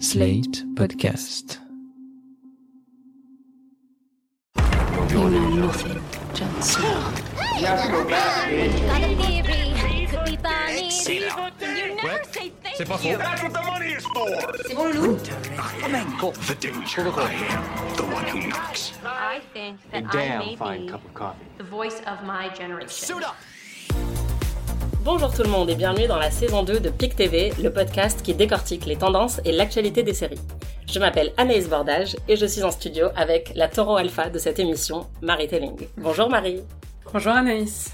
Slate Podcast. You know nothing, Jon Snow. Got a theory. Could be funny. You never say thank C'est faux. That's what the money is for. The danger. I am the one who knocks. I think that I may be the voice of my generation. Bonjour tout le monde et bienvenue dans la saison 2 de PIC TV, le podcast qui décortique les tendances et l'actualité des séries. Je m'appelle Anaïs Bordage et je suis en studio avec la taureau alpha de cette émission, Marie Telling. Bonjour Marie. Bonjour Anaïs.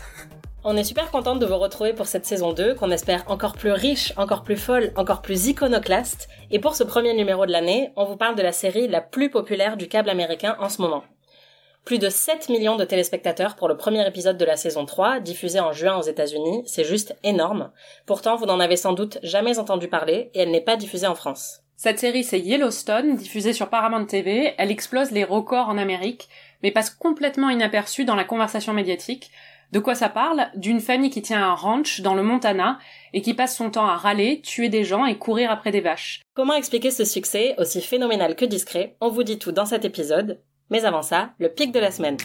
On est super contente de vous retrouver pour cette saison 2 qu'on espère encore plus riche, encore plus folle, encore plus iconoclaste. Et pour ce premier numéro de l'année, on vous parle de la série la plus populaire du câble américain en ce moment. Plus de 7 millions de téléspectateurs pour le premier épisode de la saison 3, diffusé en juin aux États-Unis, c'est juste énorme. Pourtant, vous n'en avez sans doute jamais entendu parler et elle n'est pas diffusée en France. Cette série, c'est Yellowstone, diffusée sur Paramount TV. Elle explose les records en Amérique, mais passe complètement inaperçue dans la conversation médiatique. De quoi ça parle? D'une famille qui tient un ranch dans le Montana et qui passe son temps à râler, tuer des gens et courir après des vaches. Comment expliquer ce succès, aussi phénoménal que discret? On vous dit tout dans cet épisode. Mais avant ça, le pic de la semaine.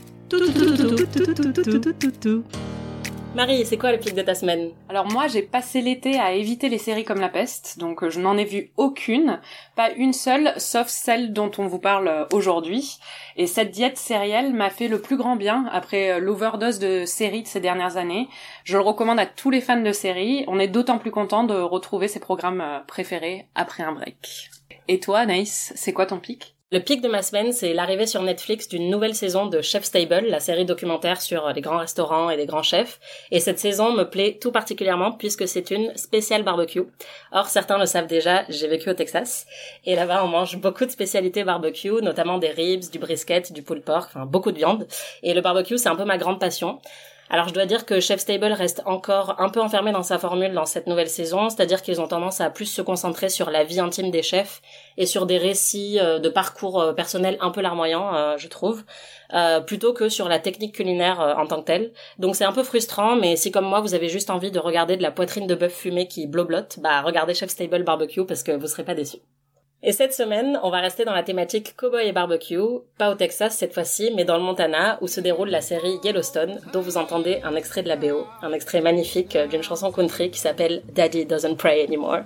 Marie, c'est quoi le pic de ta semaine? Alors moi, j'ai passé l'été à éviter les séries comme la peste, donc euh, je n'en ai vu aucune, pas une seule, sauf celle dont on vous parle euh, aujourd'hui. Et cette diète sérielle m'a fait le plus grand bien après euh, l'overdose de séries de ces dernières années. Je le recommande à tous les fans de séries. On est d'autant plus content de retrouver ses programmes préférés après un break. Et toi, Anaïs, c'est quoi ton pic? Le pic de ma semaine, c'est l'arrivée sur Netflix d'une nouvelle saison de Chef's Table, la série documentaire sur les grands restaurants et les grands chefs. Et cette saison me plaît tout particulièrement puisque c'est une spéciale barbecue. Or, certains le savent déjà, j'ai vécu au Texas. Et là-bas, on mange beaucoup de spécialités barbecue, notamment des ribs, du brisket, du pulled pork, enfin beaucoup de viande. Et le barbecue, c'est un peu ma grande passion. Alors je dois dire que Chef's Table reste encore un peu enfermé dans sa formule dans cette nouvelle saison, c'est-à-dire qu'ils ont tendance à plus se concentrer sur la vie intime des chefs et sur des récits euh, de parcours euh, personnels un peu larmoyants, euh, je trouve, plutôt que sur la technique culinaire en tant que telle. Donc c'est un peu frustrant, mais si comme moi vous avez juste envie de regarder de la poitrine de bœuf fumée qui bloblote, bah regardez Chef's Table Barbecue parce que vous serez pas déçus. Et cette semaine, on va rester dans la thématique cowboy et barbecue, pas au Texas cette fois-ci, mais dans le Montana, où se déroule la série Yellowstone, dont vous entendez un extrait de la BO, un extrait magnifique d'une chanson country qui s'appelle Daddy Doesn't Pray Anymore.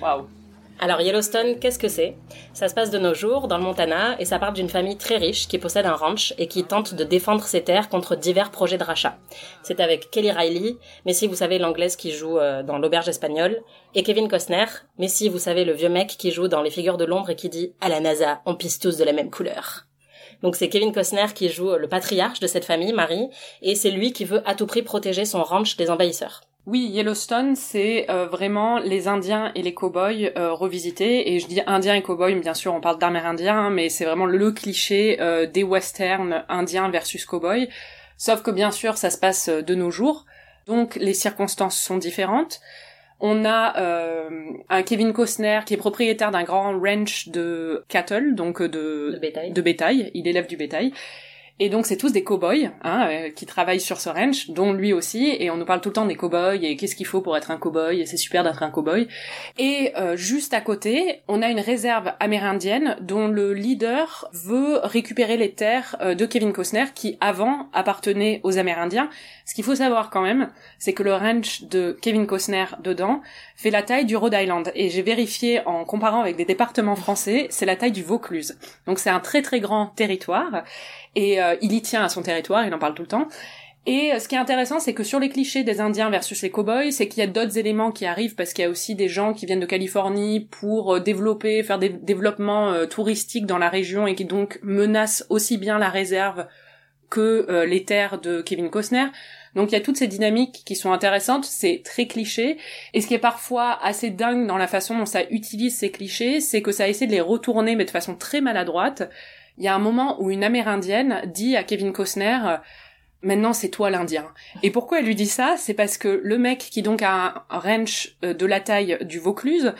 Waouh alors Yellowstone, qu'est-ce que c'est? Ça se passe de nos jours dans le Montana et ça part d'une famille très riche qui possède un ranch et qui tente de défendre ses terres contre divers projets de rachat. C'est avec Kelly Riley, mais si vous savez l'anglaise qui joue euh, dans l'auberge espagnole, et Kevin Costner, mais si vous savez le vieux mec qui joue dans Les Figures de l'ombre et qui dit à la NASA, on pisse tous de la même couleur. Donc c'est Kevin Costner qui joue le patriarche de cette famille, Marie, et c'est lui qui veut à tout prix protéger son ranch des envahisseurs. Oui, Yellowstone, c'est euh, vraiment les Indiens et les cow-boys euh, revisités. Et je dis Indiens et cow-boys, bien sûr, on parle d'Amérindiens, hein, mais c'est vraiment le cliché euh, des westerns indiens versus cow-boys. Sauf que bien sûr, ça se passe de nos jours, donc les circonstances sont différentes. On a un Kevin Costner qui est propriétaire d'un grand ranch de cattle, donc de, bétail. de bétail. Il élève du bétail. Et donc c'est tous des cow-boys hein, euh, qui travaillent sur ce ranch, dont lui aussi, et on nous parle tout le temps des cow-boys et qu'est-ce qu'il faut pour être un cow-boy, et c'est super d'être un cow-boy. Et euh, juste à côté, on a une réserve amérindienne dont le leader veut récupérer les terres euh, de Kevin Costner qui avant appartenaient aux Amérindiens. Ce qu'il faut savoir quand même, c'est que le ranch de Kevin Costner dedans fait la taille du Rhode Island. Et j'ai vérifié en comparant avec des départements français, c'est la taille du Vaucluse. Donc c'est un très très grand territoire et euh, il y tient à son territoire, il en parle tout le temps. Et euh, ce qui est intéressant, c'est que sur les clichés des Indiens versus les cowboys, c'est qu'il y a d'autres éléments qui arrivent parce qu'il y a aussi des gens qui viennent de Californie pour euh, développer, faire des développements touristiques dans la région et qui donc menacent aussi bien la réserve que les terres de Kevin Costner. Donc il y a toutes ces dynamiques qui sont intéressantes, c'est très cliché, et ce qui est parfois assez dingue dans la façon dont ça utilise ces clichés, c'est que ça essaie de les retourner mais de façon très maladroite il y a un moment où une amérindienne dit à Kevin Costner euh, Maintenant, c'est toi l'Indien. Et pourquoi elle lui dit ça? C'est parce que le mec qui donc a un ranch euh, de la taille du Vaucluse,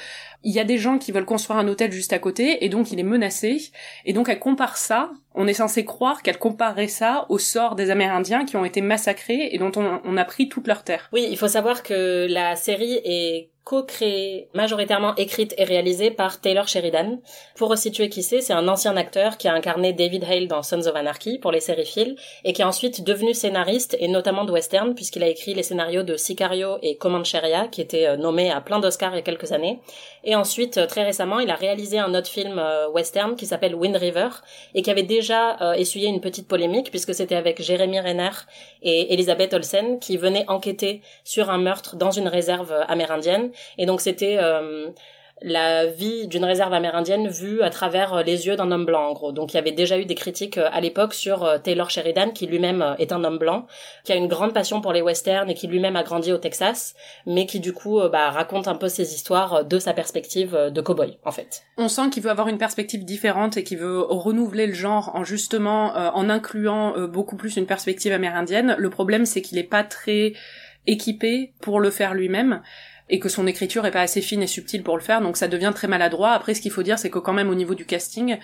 il y a des gens qui veulent construire un hôtel juste à côté, et donc il est menacé. Et donc elle compare ça. On est censé croire qu'elle comparerait ça au sort des Amérindiens qui ont été massacrés et dont on, on a pris toute leur terre. Oui, il faut savoir que la série est co-créée, majoritairement écrite et réalisée par Taylor Sheridan. Pour resituer qui c'est, c'est un ancien acteur qui a incarné David Hale dans Sons of Anarchy pour les séries Phil et qui est ensuite devenu scénariste et notamment de western puisqu'il a écrit les scénarios de Sicario et Comancheria qui étaient euh, nommés à plein d'Oscars il y a quelques années. Et ensuite, euh, très récemment, il a réalisé un autre film euh, western qui s'appelle Wind River et qui avait déjà essuyé une petite polémique puisque c'était avec Jérémy Renner et Elisabeth Olsen qui venaient enquêter sur un meurtre dans une réserve amérindienne. Et donc c'était la vie d'une réserve amérindienne vue à travers euh, les yeux d'un homme blanc en gros. Donc il y avait déjà eu des critiques euh, à l'époque sur euh, Taylor Sheridan qui lui-même est un homme blanc, qui a une grande passion pour les westerns et qui lui-même a grandi au Texas, mais qui du coup bah, raconte un peu ses histoires de sa perspective de cowboy en fait. On sent qu'il veut avoir une perspective différente et qu'il veut renouveler le genre en justement en incluant beaucoup plus une perspective amérindienne. Le problème c'est qu'il est pas très équipé pour le faire lui-même et que son écriture est pas assez fine et subtile pour le faire, donc ça devient très maladroit. Après, ce qu'il faut dire, c'est que quand même au niveau du casting,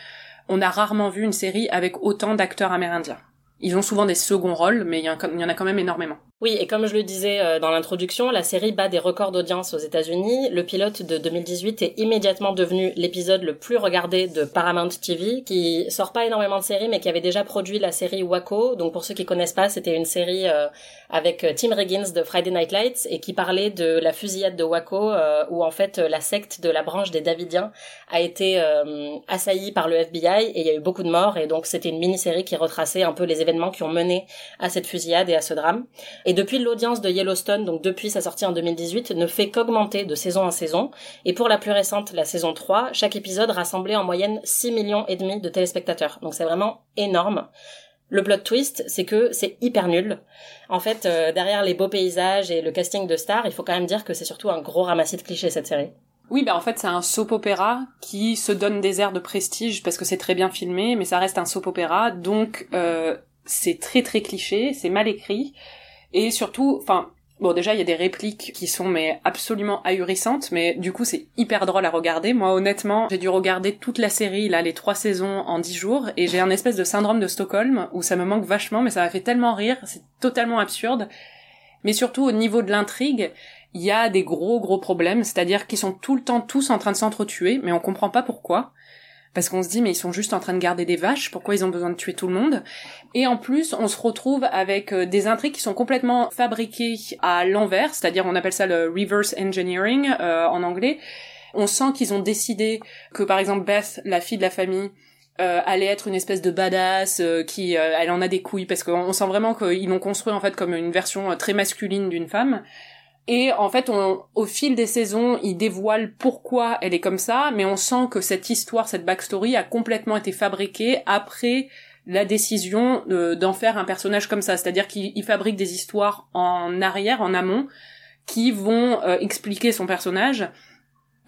on a rarement vu une série avec autant d'acteurs amérindiens. Ils ont souvent des seconds rôles, mais il y, en a quand même énormément. Oui, et comme je le disais euh, dans l'introduction, la série bat des records d'audience aux États-Unis. Le pilote de 2018 est immédiatement devenu l'épisode le plus regardé de Paramount TV, qui sort pas énormément de séries, mais qui avait déjà produit la série Waco. Donc pour ceux qui connaissent pas, c'était une série euh, avec euh, Tim Riggins de Friday Night Lights et qui parlait de la fusillade de Waco, où en fait la secte de la branche des Davidiens a été assaillie par le FBI et il y a eu beaucoup de morts. Et donc c'était une mini-série qui retraçait un peu les événements qui ont mené à cette fusillade et à ce drame. Et depuis l'audience de Yellowstone, donc depuis sa sortie en 2018, ne fait qu'augmenter de saison en saison. Et pour la plus récente, la saison 3, chaque épisode rassemblait en moyenne 6 millions et demi de téléspectateurs. Donc c'est vraiment énorme. Le plot twist, c'est que c'est hyper nul. En fait, euh, derrière les beaux paysages et le casting de stars, il faut quand même dire que c'est surtout un gros ramassis de clichés cette série. Oui, bah en fait c'est un soap opéra qui se donne des airs de prestige parce que c'est très bien filmé, mais ça reste un soap opéra, donc euh, c'est très très cliché, c'est mal écrit. Et surtout, enfin, Bon, déjà, il y a des répliques qui sont mais absolument ahurissantes, mais du coup, c'est hyper drôle à regarder. Moi, honnêtement, j'ai dû regarder toute la série, là, les trois saisons en dix jours, et j'ai un espèce de syndrome de Stockholm où ça me manque vachement, mais ça m'a fait tellement rire, c'est totalement absurde. Mais surtout, au niveau de l'intrigue, il y a des gros gros problèmes, c'est-à-dire qu'ils sont tout le temps tous en train de s'entretuer, mais on comprend pas pourquoi parce qu'on se dit mais ils sont juste en train de garder des vaches, pourquoi ils ont besoin de tuer tout le monde? Et en plus, on se retrouve avec euh, des intrigues qui sont complètement fabriquées à l'envers, c'est-à-dire on appelle ça le reverse engineering euh, en anglais. On sent qu'ils ont décidé que par exemple Beth, la fille de la famille, euh, allait être une espèce de badass qui elle en a des couilles parce qu'on sent vraiment qu'ils l'ont construit en fait comme une version très masculine d'une femme et en fait, au fil des saisons, il dévoile pourquoi elle est comme ça, mais on sent que cette histoire, cette backstory a complètement été fabriquée après la décision d'en faire un personnage comme ça. C'est-à-dire qu'il fabrique des histoires en arrière, en amont, qui vont euh, expliquer son personnage.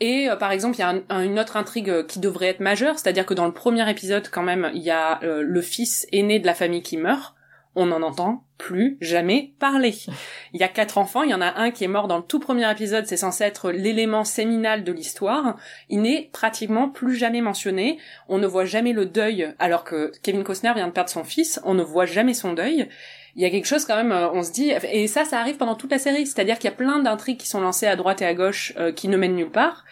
Et euh, par exemple, il y a une autre intrigue qui devrait être majeure, c'est-à-dire que dans le premier épisode, quand même, il y a euh, le fils aîné de la famille qui meurt on n'en entend plus jamais parler. Il y a quatre enfants, il y en a un qui est mort dans le tout premier épisode, c'est censé être l'élément séminal de l'histoire. Il n'est pratiquement plus jamais mentionné. On ne voit jamais le deuil, alors que Kevin Costner vient de perdre son fils, on ne voit jamais son deuil. Il y a quelque chose quand même, euh, on se dit, et ça, ça arrive pendant toute la série, c'est-à-dire qu'il y a plein d'intrigues qui sont lancées à droite et à gauche euh, qui ne mènent nulle part.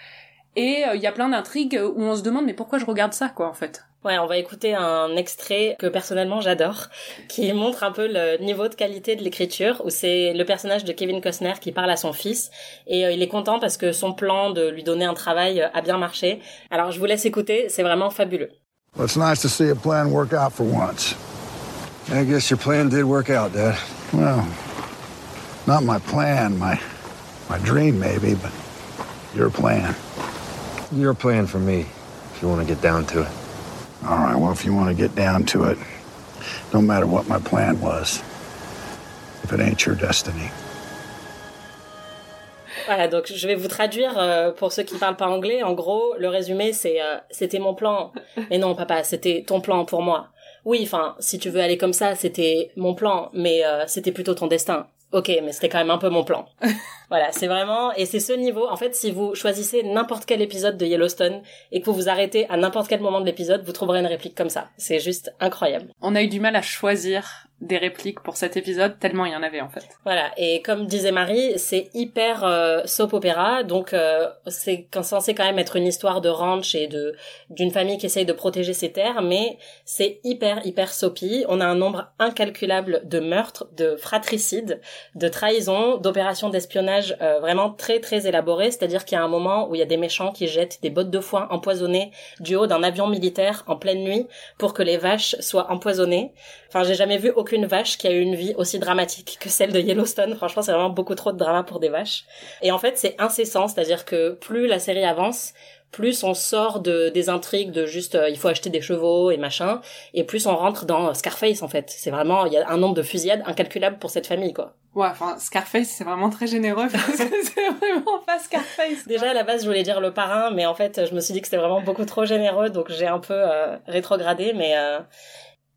Et euh, il y a plein d'intrigues où on se demande mais pourquoi je regarde ça quoi en fait? Ouais, on va écouter un extrait que personnellement j'adore, qui montre un peu le niveau de qualité de l'écriture, où c'est le personnage de Kevin Costner qui parle à son fils, et euh, il est content parce que son plan de lui donner un travail euh, a bien marché. Alors je vous laisse écouter, c'est vraiment fabuleux. Well, it's nice to see a plan work out for once. I guess your plan did work out, Dad. Well, not my plan, my my dream maybe, but your plan. Your plan for me, if you want to get down to it. All right, well, if you want to get down to it, no matter what my plan was, if it ain't your destiny. Voilà, donc je vais vous traduire euh, pour ceux qui parlent pas anglais. En gros, le résumé c'est euh, c'était mon plan. Mais non, papa, c'était ton plan pour moi. Oui, enfin, si tu veux aller comme ça, c'était mon plan, mais euh, c'était plutôt ton destin. Ok, mais c'était quand même un peu mon plan. voilà, c'est vraiment et c'est ce niveau. En fait, si vous choisissez n'importe quel épisode de Yellowstone et que vous vous arrêtez à n'importe quel moment de l'épisode, vous trouverez une réplique comme ça. C'est juste incroyable. On a eu du mal à choisir des répliques pour cet épisode, tellement il y en avait en fait. Voilà, et comme disait Marie, c'est hyper euh, soap opéra, donc euh, c'est censé quand même être une histoire de ranch et de d'une famille qui essaye de protéger ses terres, mais c'est hyper hyper soapy. On a un nombre incalculable de meurtres, de fratricides, de trahisons, d'opérations d'espionnage euh, vraiment très très élaborées, c'est-à-dire qu'il y a un moment où il y a des méchants qui jettent des bottes de foin empoisonnées du haut d'un avion militaire en pleine nuit pour que les vaches soient empoisonnées. Enfin, j'ai jamais vu aucune vache qui a eu une vie aussi dramatique que celle de Yellowstone. Franchement, c'est vraiment beaucoup trop de drama pour des vaches. Et en fait, c'est incessant, c'est-à-dire que plus la série avance, plus on sort de des intrigues de juste euh, il faut acheter des chevaux et machin, et plus on rentre dans Scarface en fait. C'est vraiment il y a un nombre de fusillades incalculable pour cette famille quoi. Ouais, enfin Scarface c'est vraiment très généreux parce que c'est vraiment pas Scarface. Déjà à la base je voulais dire le parrain, mais en fait je me suis dit que c'était vraiment beaucoup trop généreux, donc j'ai un peu euh, rétrogradé, mais euh,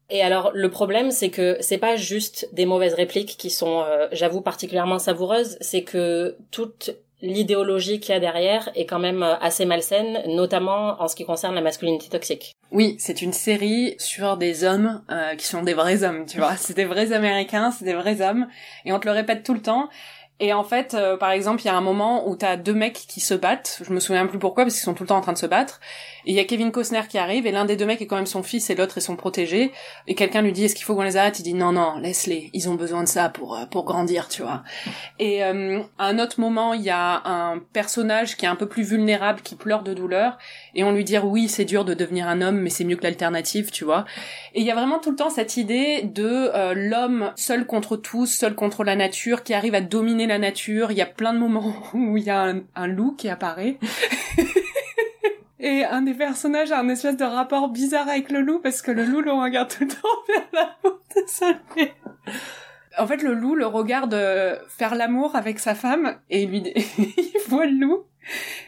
et alors le problème c'est que c'est pas juste des mauvaises répliques qui sont euh, j'avoue particulièrement savoureuses, c'est que toute l'idéologie qu'il y a derrière est quand même euh, assez malsaine, notamment en ce qui concerne la masculinité toxique. Oui, c'est une série sur des hommes euh, qui sont des vrais hommes, tu vois. C'est des vrais Américains, c'est des vrais hommes, et on te le répète tout le temps. Et en fait, euh, par exemple, il y a un moment où t'as deux mecs qui se battent. Je me souviens plus pourquoi, parce qu'ils sont tout le temps en train de se battre. Et il y a Kevin Costner qui arrive, et l'un des deux mecs est quand même son fils, et l'autre est son protégé. Et quelqu'un lui dit, est-ce qu'il faut qu'on les arrête? Il dit, non, non, laisse-les. Ils ont besoin de ça pour euh, pour grandir, tu vois. Et euh, à un autre moment, il y a un personnage qui est un peu plus vulnérable, qui pleure de douleur, et on lui dit, oui, c'est dur de devenir un homme, mais c'est mieux que l'alternative, tu vois. Et il y a vraiment tout le temps cette idée de l'homme seul contre tous, seul contre la nature, qui arrive à dominer la nature. Il y a plein de moments où il y a un, loup qui apparaît. Et un des personnages a un espèce de rapport bizarre avec le loup parce que le loup le regarde tout le temps de sa En fait, le loup le regarde euh, faire l'amour avec sa femme et lui il voit le loup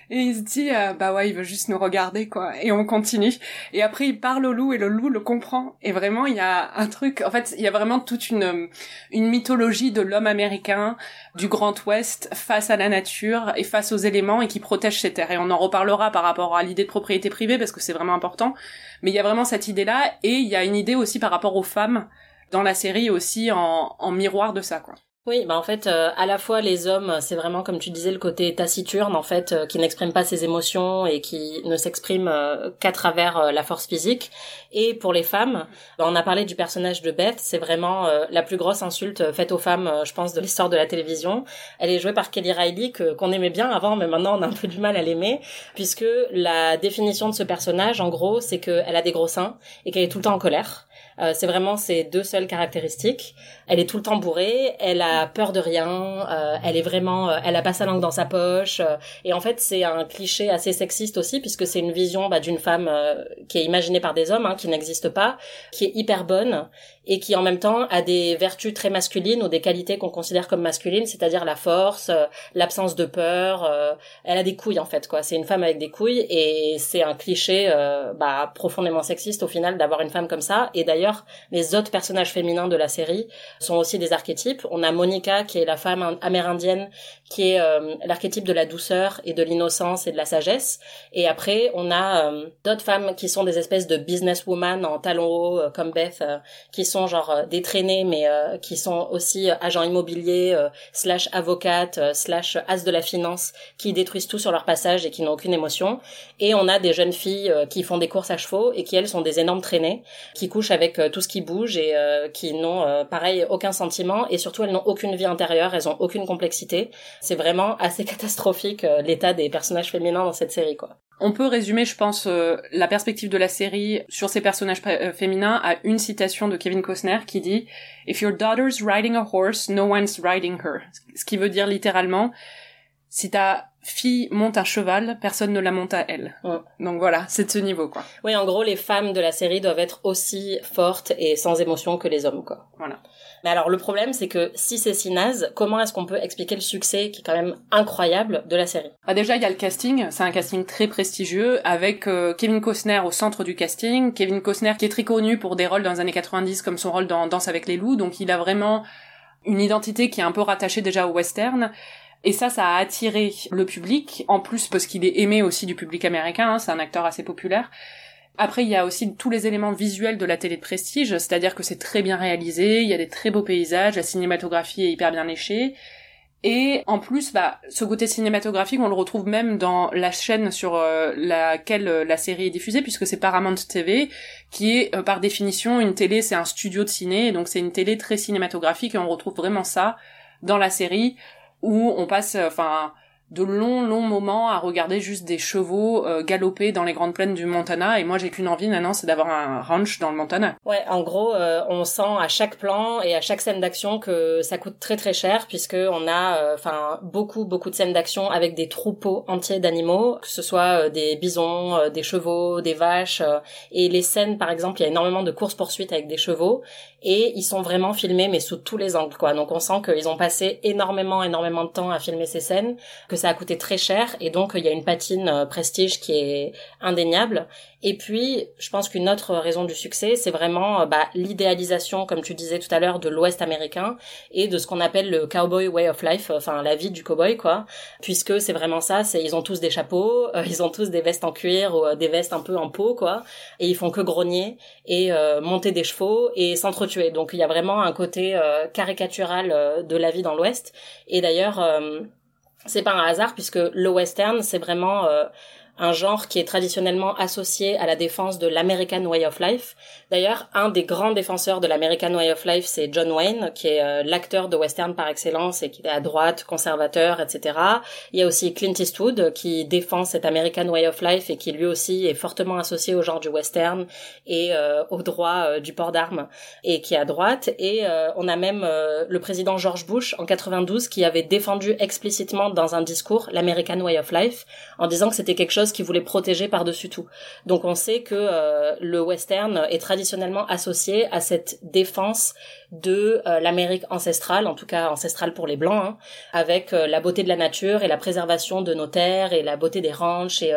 et il se dit, euh, bah ouais, il veut juste nous regarder, quoi. Et on continue. Et après, il parle au loup et le loup le comprend. Et vraiment, il y a un truc, en fait, il y a vraiment toute une, une mythologie de l'homme américain, du Grand Ouest, face à la nature et face aux éléments et qui protège ses terres. Et on en reparlera par rapport à l'idée de propriété privée parce que c'est vraiment important. Mais il y a vraiment cette idée-là et il y a une idée aussi par rapport aux femmes dans la série aussi en, en miroir de ça, quoi. Oui, bah en fait, euh, à la fois les hommes, c'est vraiment comme tu disais le côté taciturne en fait, euh, qui n'exprime pas ses émotions et qui ne s'exprime euh, qu'à travers la force physique. Et pour les femmes, bah, on a parlé du personnage de Beth, c'est vraiment la plus grosse insulte faite aux femmes, je pense, de l'histoire de la télévision. Elle est jouée par Kelly Riley que qu'on aimait bien avant, mais maintenant on a un peu du mal à l'aimer, puisque la définition de ce personnage, en gros, c'est qu'elle a des gros seins et qu'elle est tout le temps en colère. Euh, c'est vraiment ses deux seules caractéristiques. Elle est tout le temps bourrée, elle a peur de rien, euh, elle est vraiment, euh, elle a pas sa langue dans sa poche. et en fait, c'est un cliché assez sexiste aussi puisque c'est une vision bah, d'une femme qui est imaginée par des hommes, hein, qui n'existe pas, qui est hyper bonne et qui en même temps a des vertus très masculines ou des qualités qu'on considère comme masculines, c'est-à-dire la force, l'absence de peur. elle a des couilles en fait, quoi. C'est une femme avec des couilles et c'est un cliché bah, profondément sexiste au final d'avoir une femme comme ça. Et d'ailleurs les autres personnages féminins de la série sont aussi des archétypes. On a Monica, qui est la femme amérindienne, qui est euh, l'archétype de la douceur et de l'innocence et de la sagesse. Et après, on a euh, d'autres femmes qui sont des espèces de businesswoman en talons hauts, euh, comme Beth, qui genre détraînées, mais qui sont aussi agents immobiliers, slash avocates, slash as de la finance, qui détruisent tout sur leur passage et qui n'ont aucune émotion. Et on a des jeunes filles qui font des courses à chevaux et qui, elles, sont des énormes traînées, qui couchent avec euh, tout ce qui bouge et euh, qui n'ont euh, pareil aucun sentiment et surtout elles n'ont aucune vie intérieure, elles ont aucune complexité. C'est vraiment assez catastrophique l'état des personnages féminins dans cette série quoi. On peut résumer, je pense, la perspective de la série sur ces personnages féminins à une citation de Kevin Costner qui dit If your daughter's riding a horse, no one's riding her. Ce qui veut dire littéralement, si ta fille monte un cheval, personne ne la monte à elle. Donc voilà, c'est de ce niveau, quoi. Oui, en gros, les femmes de la série doivent être aussi fortes et sans émotion que les hommes, quoi. Voilà. Mais alors, le problème, c'est que si c'est si naze, comment est-ce qu'on peut expliquer le succès, qui est quand même incroyable, de la série? Ah, Déjà, il y a le casting. C'est un casting très prestigieux, avec euh, Kevin Costner au centre du casting. Kevin Costner qui est très connu pour des rôles dans les années 90, comme son rôle dans Danse avec les loups. Donc, il a vraiment une identité qui est un peu rattachée déjà au western. Et ça, ça a attiré le public, en plus parce qu'il est aimé aussi du public américain, hein, c'est un acteur assez populaire. Après, il y a aussi tous les éléments visuels de la télé de prestige, c'est-à-dire que c'est très bien réalisé, il y a des très beaux paysages, la cinématographie est hyper bien léchée. Et en plus, bah, ce côté cinématographique, on le retrouve même dans la chaîne sur euh, laquelle euh, la série est diffusée, puisque c'est Paramount TV, qui est euh, par définition une télé, c'est un studio de ciné, donc c'est une télé très cinématographique, et on retrouve vraiment ça dans la série, où on passe, enfin, de longs longs moments à regarder juste des chevaux euh, galoper dans les grandes plaines du Montana et moi j'ai qu'une envie maintenant c'est d'avoir un ranch dans le Montana. Ouais, en gros euh, on sent à chaque plan et à chaque scène d'action que ça coûte très très cher puisque on a euh, enfin beaucoup beaucoup de scènes d'action avec des troupeaux entiers d'animaux, que ce soit des bisons, des chevaux, des vaches et les scènes par exemple, il y a énormément de courses poursuites avec des chevaux et ils sont vraiment filmés mais sous tous les angles quoi. Donc on sent qu'ils ont passé énormément énormément de temps à filmer ces scènes, que ça a coûté très cher et donc il y a une patine euh, prestige qui est indéniable et puis, je pense qu'une autre raison du succès, c'est vraiment euh, bah, l'idéalisation, comme tu disais tout à l'heure, de l'Ouest américain et de ce qu'on appelle le cowboy way of life, enfin la vie du cowboy, quoi. Puisque c'est vraiment ça, c'est ils ont tous des chapeaux, euh, ils ont tous des vestes en cuir ou des vestes un peu en peau, quoi. Et ils font que grogner et monter des chevaux et s'entretuer. Donc il y a vraiment un côté caricatural de la vie dans l'Ouest. Et d'ailleurs, c'est pas un hasard puisque le western, c'est vraiment un genre qui est traditionnellement associé à la défense de l'American Way of Life. D'ailleurs, un des grands défenseurs de l'American Way of Life, c'est John Wayne, qui est euh, l'acteur de western par excellence et qui est à droite, conservateur, etc. Il y a aussi Clint Eastwood qui défend cet American Way of Life et qui lui aussi est fortement associé au genre du western et euh, au droit euh, du port d'armes et qui est à droite. Et on a même le président George Bush en 92 qui avait défendu explicitement dans un discours l'American Way of Life en disant que c'était quelque chose qui voulait protéger par-dessus tout. Donc on sait que euh, le western est traditionnellement associé à cette défense de euh, l'Amérique ancestrale, en tout cas ancestrale pour les blancs, hein, avec euh, la beauté de la nature et la préservation de nos terres et la beauté des ranchs et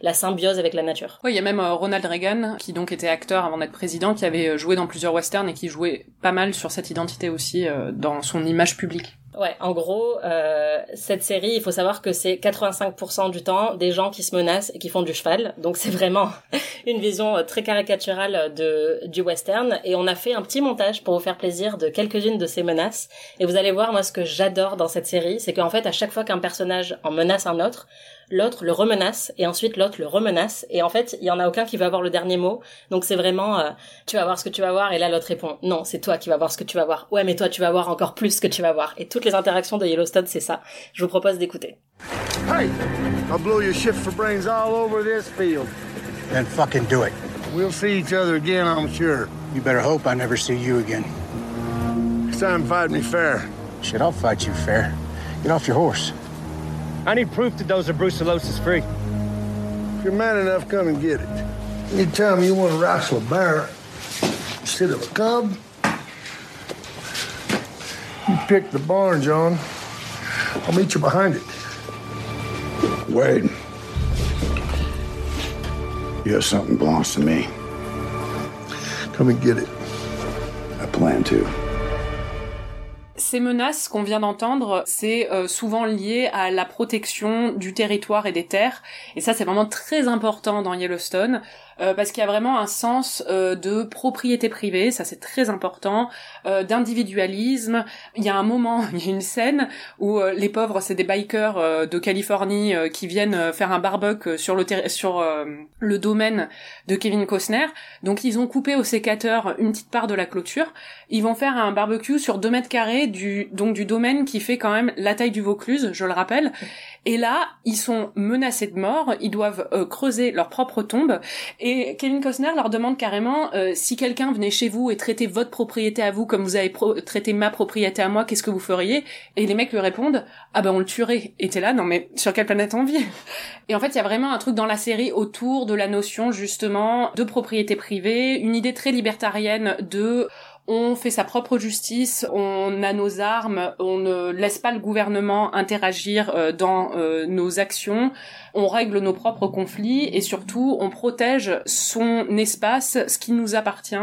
la symbiose avec la nature. Oui, il y a même Ronald Reagan qui donc était acteur avant d'être président, qui avait joué dans plusieurs westerns et qui jouait pas mal sur cette identité aussi dans son image publique. Ouais, en gros, euh, cette série, il faut savoir que c'est 85% du temps des gens qui se menacent et qui font du cheval. Donc c'est vraiment une vision euh, très caricaturale de du western. Et on a fait un petit montage pour vous faire plaisir de quelques-unes de ces menaces. Et vous allez voir, moi, ce que j'adore dans cette série, c'est qu'en fait, à chaque fois qu'un personnage en menace un autre, l'autre le remenace et ensuite l'autre le remenace. Et en fait il y en a aucun qui va avoir le dernier mot. Donc c'est vraiment euh, tu vas voir ce que tu vas voir et là l'autre répond non c'est toi qui vas voir ce que tu vas voir. Ouais mais toi tu vas voir encore plus ce que tu vas voir. Et toutes les interactions de Yellowstone c'est ça. Je vous propose d'écouter. Hey I'll blow your shift for brains all over this field. Then fucking do it. We'll see each other again I'm sure. You better hope I never see you again. It's time to fight me fair. Shit I'll fight you fair. Get off your horse I need proof that those are brucellosis free. If you're man enough, come and get it. Anytime you want to wrestle a bear instead of a cub, you pick the barn, John. I'll meet you behind it. Wade, you have something belongs to me. Come and get it. I plan to. Ces menaces qu'on vient d'entendre, c'est euh, souvent lié à la protection du territoire et des terres. Et ça, c'est vraiment très important dans Yellowstone. Euh, parce qu'il y a vraiment un sens euh, de propriété privée, ça c'est très important, euh, d'individualisme. Il y a un moment, il y a une scène où les pauvres, c'est des bikers de Californie qui viennent faire un barbecue sur le sur le domaine de Kevin Costner. Donc ils ont coupé au sécateur une petite part de la clôture. Ils vont faire un barbecue sur deux mètres carrés du donc du domaine qui fait quand même la taille du Vaucluse, je le rappelle. Et là, ils sont menacés de mort, ils doivent creuser leur propre tombe. Kevin Costner leur demande carrément euh, si quelqu'un venait chez vous et traitait votre propriété à vous comme vous avez traité ma propriété à moi, qu'est-ce que vous feriez? Et les mecs lui répondent ah ben on le tuerait. Et t'es là non mais sur quelle planète on vit? Et en fait il y a vraiment un truc dans la série autour de la notion justement de propriété privée, une idée très libertarienne de on fait sa propre justice, on a nos armes, on ne laisse pas le gouvernement interagir euh, dans euh, nos actions, on règle nos propres conflits et surtout on protège son espace, ce qui nous appartient.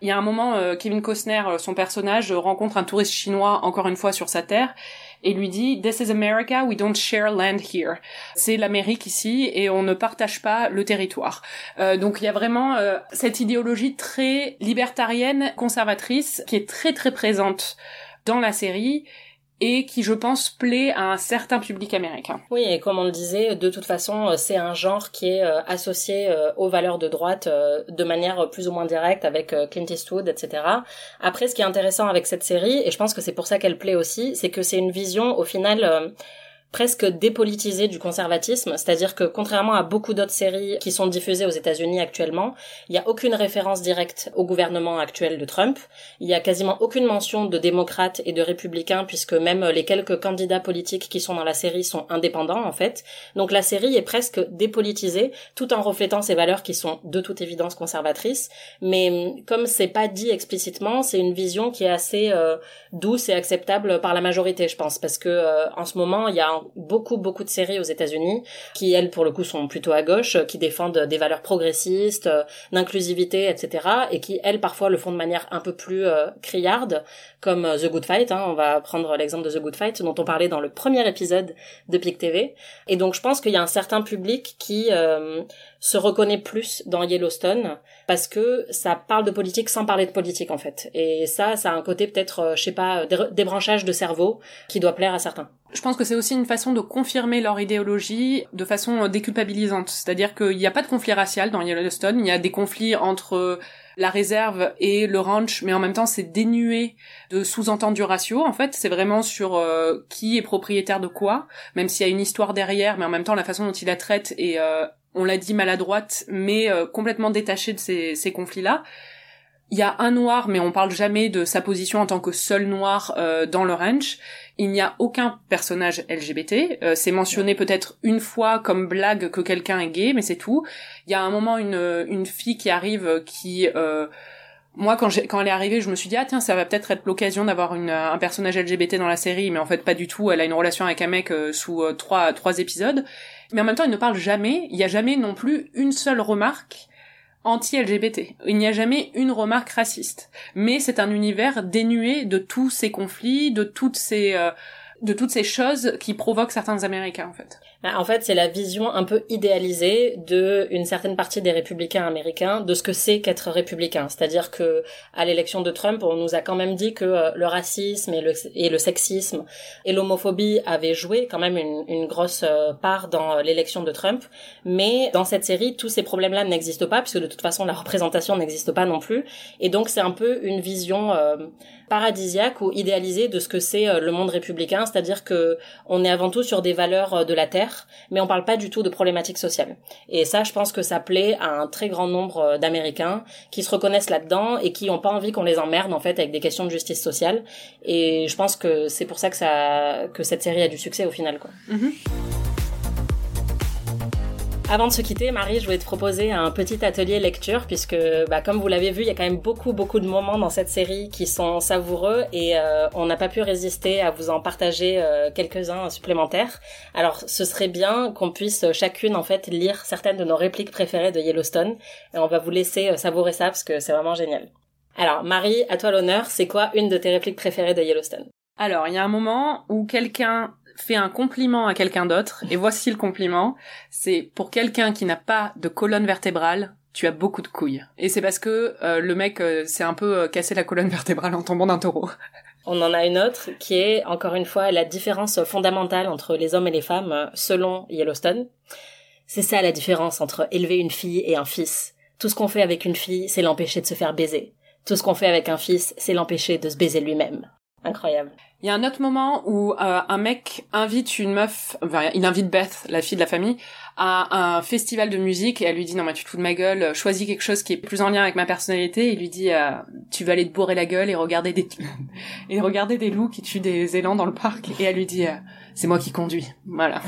Il y a un moment, euh, Kevin Costner, son personnage, rencontre un touriste chinois encore une fois sur sa terre et lui dit This is America, we don't share land here. C'est l'Amérique ici et on ne partage pas le territoire. Euh, donc il y a vraiment euh, cette idéologie très libertarienne, conservatrice, qui est très très présente dans la série et qui, je pense, plaît à un certain public américain. Oui, et comme on le disait, de toute façon, euh, c'est un genre qui est euh, associé euh, aux valeurs de droite de manière plus ou moins directe avec Clint Eastwood, etc. Après, ce qui est intéressant avec cette série, et je pense que c'est pour ça qu'elle plaît aussi, c'est que c'est une vision, au final, presque dépolitisé du conservatisme, c'est-à-dire que contrairement à beaucoup d'autres séries qui sont diffusées aux États-Unis actuellement, il n'y a aucune référence directe au gouvernement actuel de Trump, il y a quasiment aucune mention de démocrates et de républicains puisque même les quelques candidats politiques qui sont dans la série sont indépendants en fait. Donc la série est presque dépolitisée tout en reflétant ses valeurs qui sont de toute évidence conservatrices, mais hum, comme c'est pas dit explicitement, c'est une vision qui est assez euh, douce et acceptable par la majorité, je pense, parce que euh, en ce moment, il y a beaucoup beaucoup de séries aux États-Unis qui elles pour le coup sont plutôt à gauche, qui défendent des valeurs progressistes, euh, d'inclusivité, etc. et qui elles parfois le font de manière un peu plus euh, criarde, comme euh, The Good Fight. Hein, on va prendre l'exemple de The Good Fight dont on parlait dans le premier épisode de PIC TV. Et donc je pense qu'il y a un certain public qui se reconnaît plus dans Yellowstone parce que ça parle de politique sans parler de politique en fait. Et ça, ça a un côté peut-être, je sais pas, débranchage de cerveau qui doit plaire à certains. Je pense que c'est aussi une façon de confirmer leur idéologie de façon euh, déculpabilisante. C'est-à-dire qu'il n'y a pas de conflit racial dans Yellowstone, il y a des conflits entre euh, la réserve et le ranch, mais en même temps c'est dénué de sous-entendus raciaux. En fait, c'est vraiment sur euh, qui est propriétaire de quoi, même s'il y a une histoire derrière, mais en même temps la façon dont il la traite est, on l'a dit, maladroite, mais complètement détachée de ces, ces conflits-là. Il y a un noir, mais on parle jamais de sa position en tant que seul noir dans le ranch il n'y a aucun personnage LGBT. Euh, c'est mentionné peut-être une fois comme blague que quelqu'un est gay, mais c'est tout. Il y a un moment une, une fille qui arrive qui... Euh, moi, quand, quand elle est arrivée, je me suis dit, ah tiens, ça va peut-être être, l'occasion d'avoir un personnage LGBT dans la série, mais en fait pas du tout. Elle a une relation avec un mec euh, sous trois, trois épisodes. Mais en même temps, il ne parle jamais, il n'y a jamais non plus une seule remarque anti-LGBT. Il n'y a jamais une remarque raciste. Mais c'est un univers dénué de tous ces conflits, de toutes ces, euh, de toutes ces choses qui provoquent certains Américains, en fait. Bah, en fait, c'est la vision un peu idéalisée de une certaine partie des républicains américains de ce que c'est qu'être républicain. C'est-à-dire que à l'élection de Trump, on nous a quand même dit que euh, le racisme et le, sexisme et l'homophobie avaient joué quand même une, une grosse euh, part dans euh, l'élection de Trump. Mais dans cette série, tous ces problèmes-là n'existent pas puisque de toute façon la représentation n'existe pas non plus. Et donc c'est un peu une vision paradisiaque ou idéalisée de ce que c'est le monde républicain, c'est-à-dire que on est avant tout sur des valeurs de la terre mais on parle pas du tout de problématiques sociales. Et ça, je pense que ça plaît à un très grand nombre euh, d'Américains qui se reconnaissent là-dedans et qui ont pas envie qu'on les emmerde en fait avec des questions de justice sociale. Et je pense que c'est pour ça que ça que cette série a du succès au final, quoi. Mm-hmm. Avant de se quitter, Marie, je voulais te proposer un petit atelier lecture puisque, bah, comme vous l'avez vu, il y a quand même beaucoup, beaucoup de moments dans cette série qui sont savoureux et euh, on n'a pas pu résister à vous en partager euh, quelques-uns supplémentaires. Alors, ce serait bien qu'on puisse chacune, en fait, lire certaines de nos répliques préférées de Yellowstone et on va vous laisser euh, savourer ça parce que c'est vraiment génial. Alors, Marie, à toi l'honneur, c'est quoi une de tes répliques préférées de Yellowstone? Alors, il y a un moment où quelqu'un fait un compliment à quelqu'un d'autre, et voici le compliment, c'est pour quelqu'un qui n'a pas de colonne vertébrale, tu as beaucoup de couilles. Et c'est parce que euh, le mec euh, s'est un peu euh, cassé la colonne vertébrale en tombant d'un taureau. On en a une autre qui est, encore une fois, la différence fondamentale entre les hommes et les femmes selon Yellowstone. C'est ça la différence entre élever une fille et un fils. Tout ce qu'on fait avec une fille, c'est l'empêcher de se faire baiser. Tout ce qu'on fait avec un fils, c'est l'empêcher de se baiser lui-même. Incroyable. Il y a un autre moment où euh, un mec invite une meuf, enfin, il invite Beth, la fille de la famille, à un festival de musique et elle lui dit non mais tu te fous de ma gueule, choisis quelque chose qui est plus en lien avec ma personnalité. Et il lui dit euh, tu vas aller te bourrer la gueule et regarder des et regarder des loups qui tuent des élans dans le parc. Et elle lui dit euh, c'est moi qui conduis. Voilà.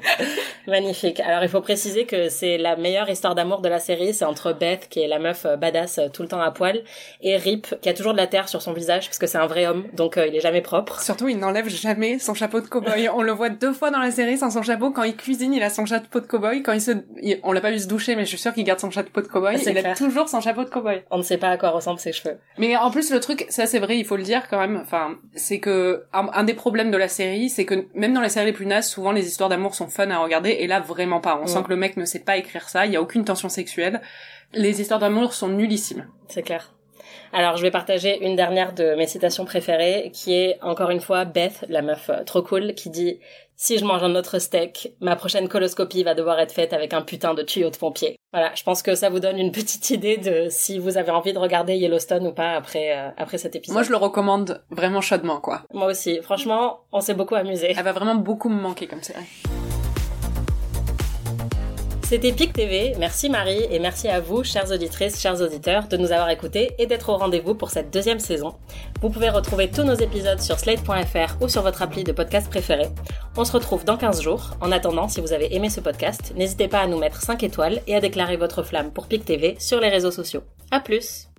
Magnifique. Alors il faut préciser que c'est la meilleure histoire d'amour de la série, c'est entre Beth qui est la meuf euh, badass tout le temps à poil et Rip qui a toujours de la terre sur son visage parce que c'est un vrai homme donc euh, il est jamais propre. Surtout il n'enlève jamais son chapeau de cowboy. On le voit deux fois dans la série sans son chapeau quand il cuisine, il a son chapeau de cowboy. Quand il se, on l'a pas vu se doucher, mais je suis sûre qu'il garde son chapeau de cowboy. C'est il a toujours son chapeau de cowboy. On ne sait pas à quoi ressemblent ses cheveux. Mais en plus, le truc, ça c'est vrai, il faut le dire quand même. Enfin, c'est que un, un des problèmes de la série, c'est que même dans les séries les plus nazes, souvent les histoires d'amour sont fun à regarder, et là vraiment pas. On Mm. sent que le mec ne sait pas écrire ça. Il y a aucune tension sexuelle. Les histoires d'amour sont nullissimes. C'est clair. Alors, je vais partager une dernière de mes citations préférées, qui est encore une fois Beth, la meuf euh, trop cool, qui dit Si je mange un autre steak, ma prochaine coloscopie va devoir être faite avec un putain de tuyau de pompier. Voilà, je pense que ça vous donne une petite idée de si vous avez envie de regarder Yellowstone ou pas après euh, après cet épisode. Moi, je le recommande vraiment chaudement, quoi. Moi aussi. Franchement, on s'est beaucoup amusé. Elle va vraiment beaucoup me manquer comme série. C'était PIC TV. Merci Marie et merci à vous, chères auditrices, chers auditeurs, de nous avoir écoutés et d'être au rendez-vous pour cette deuxième saison. Vous pouvez retrouver tous nos épisodes sur slate.fr ou sur votre appli de podcast préféré. On se retrouve dans 15 jours. En attendant, si vous avez aimé ce podcast, n'hésitez pas à nous mettre 5 étoiles et à déclarer votre flamme pour PIC TV sur les réseaux sociaux. À plus!